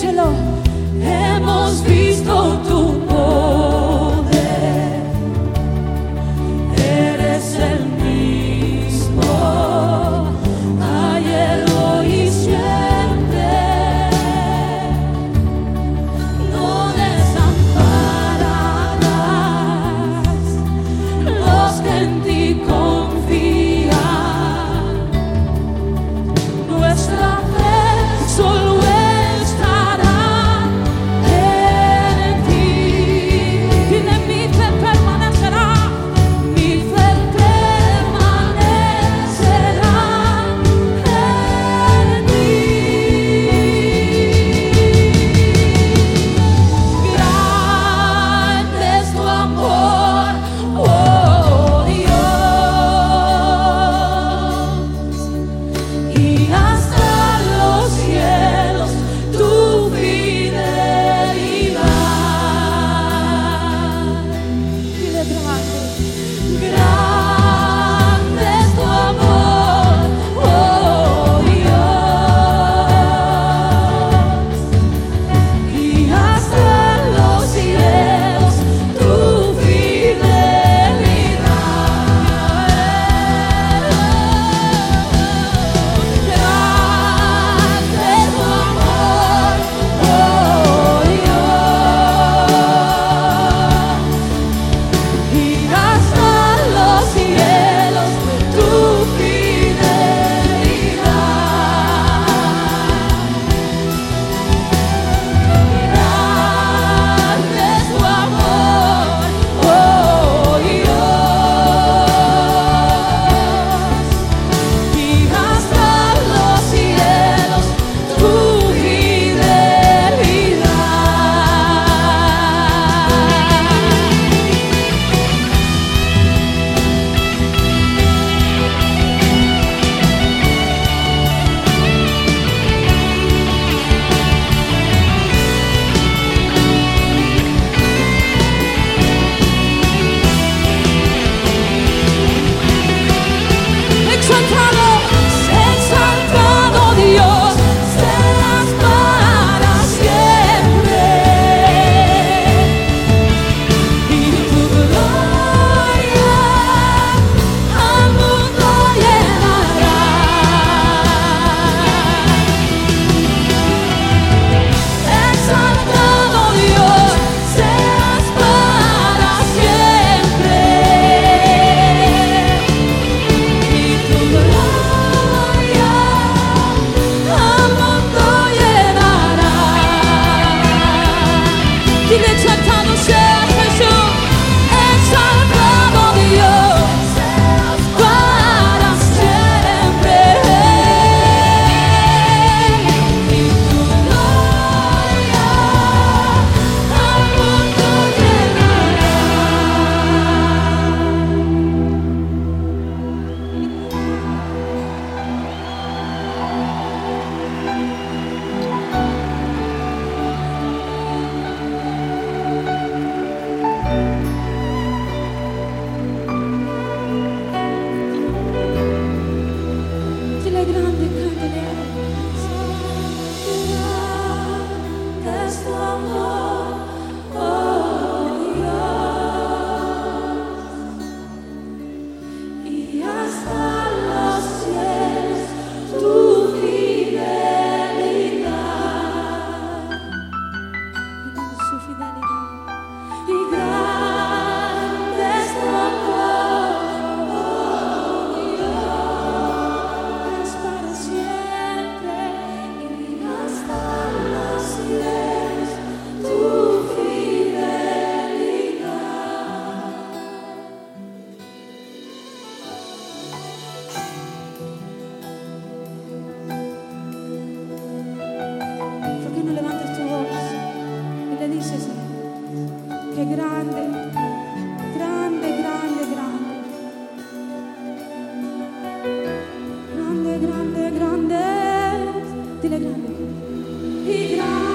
שלו הם עוזבים grande, grande, grande, grande. Grande, grande, grande, dile grande. I grande.